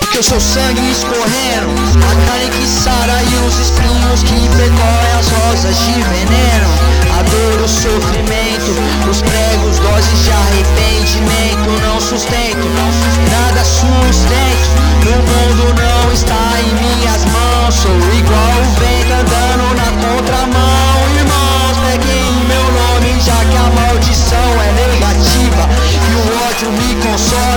Porque o seu sangue escorrendo, a carne que sara e os espinhos. doses de arrependimento não sustento, nada sustento. No mundo não está em minhas mãos, sou igual o vento andando na contramão. Irmãos, peguem meu nome, já que a maldição é negativa e o ódio me consome.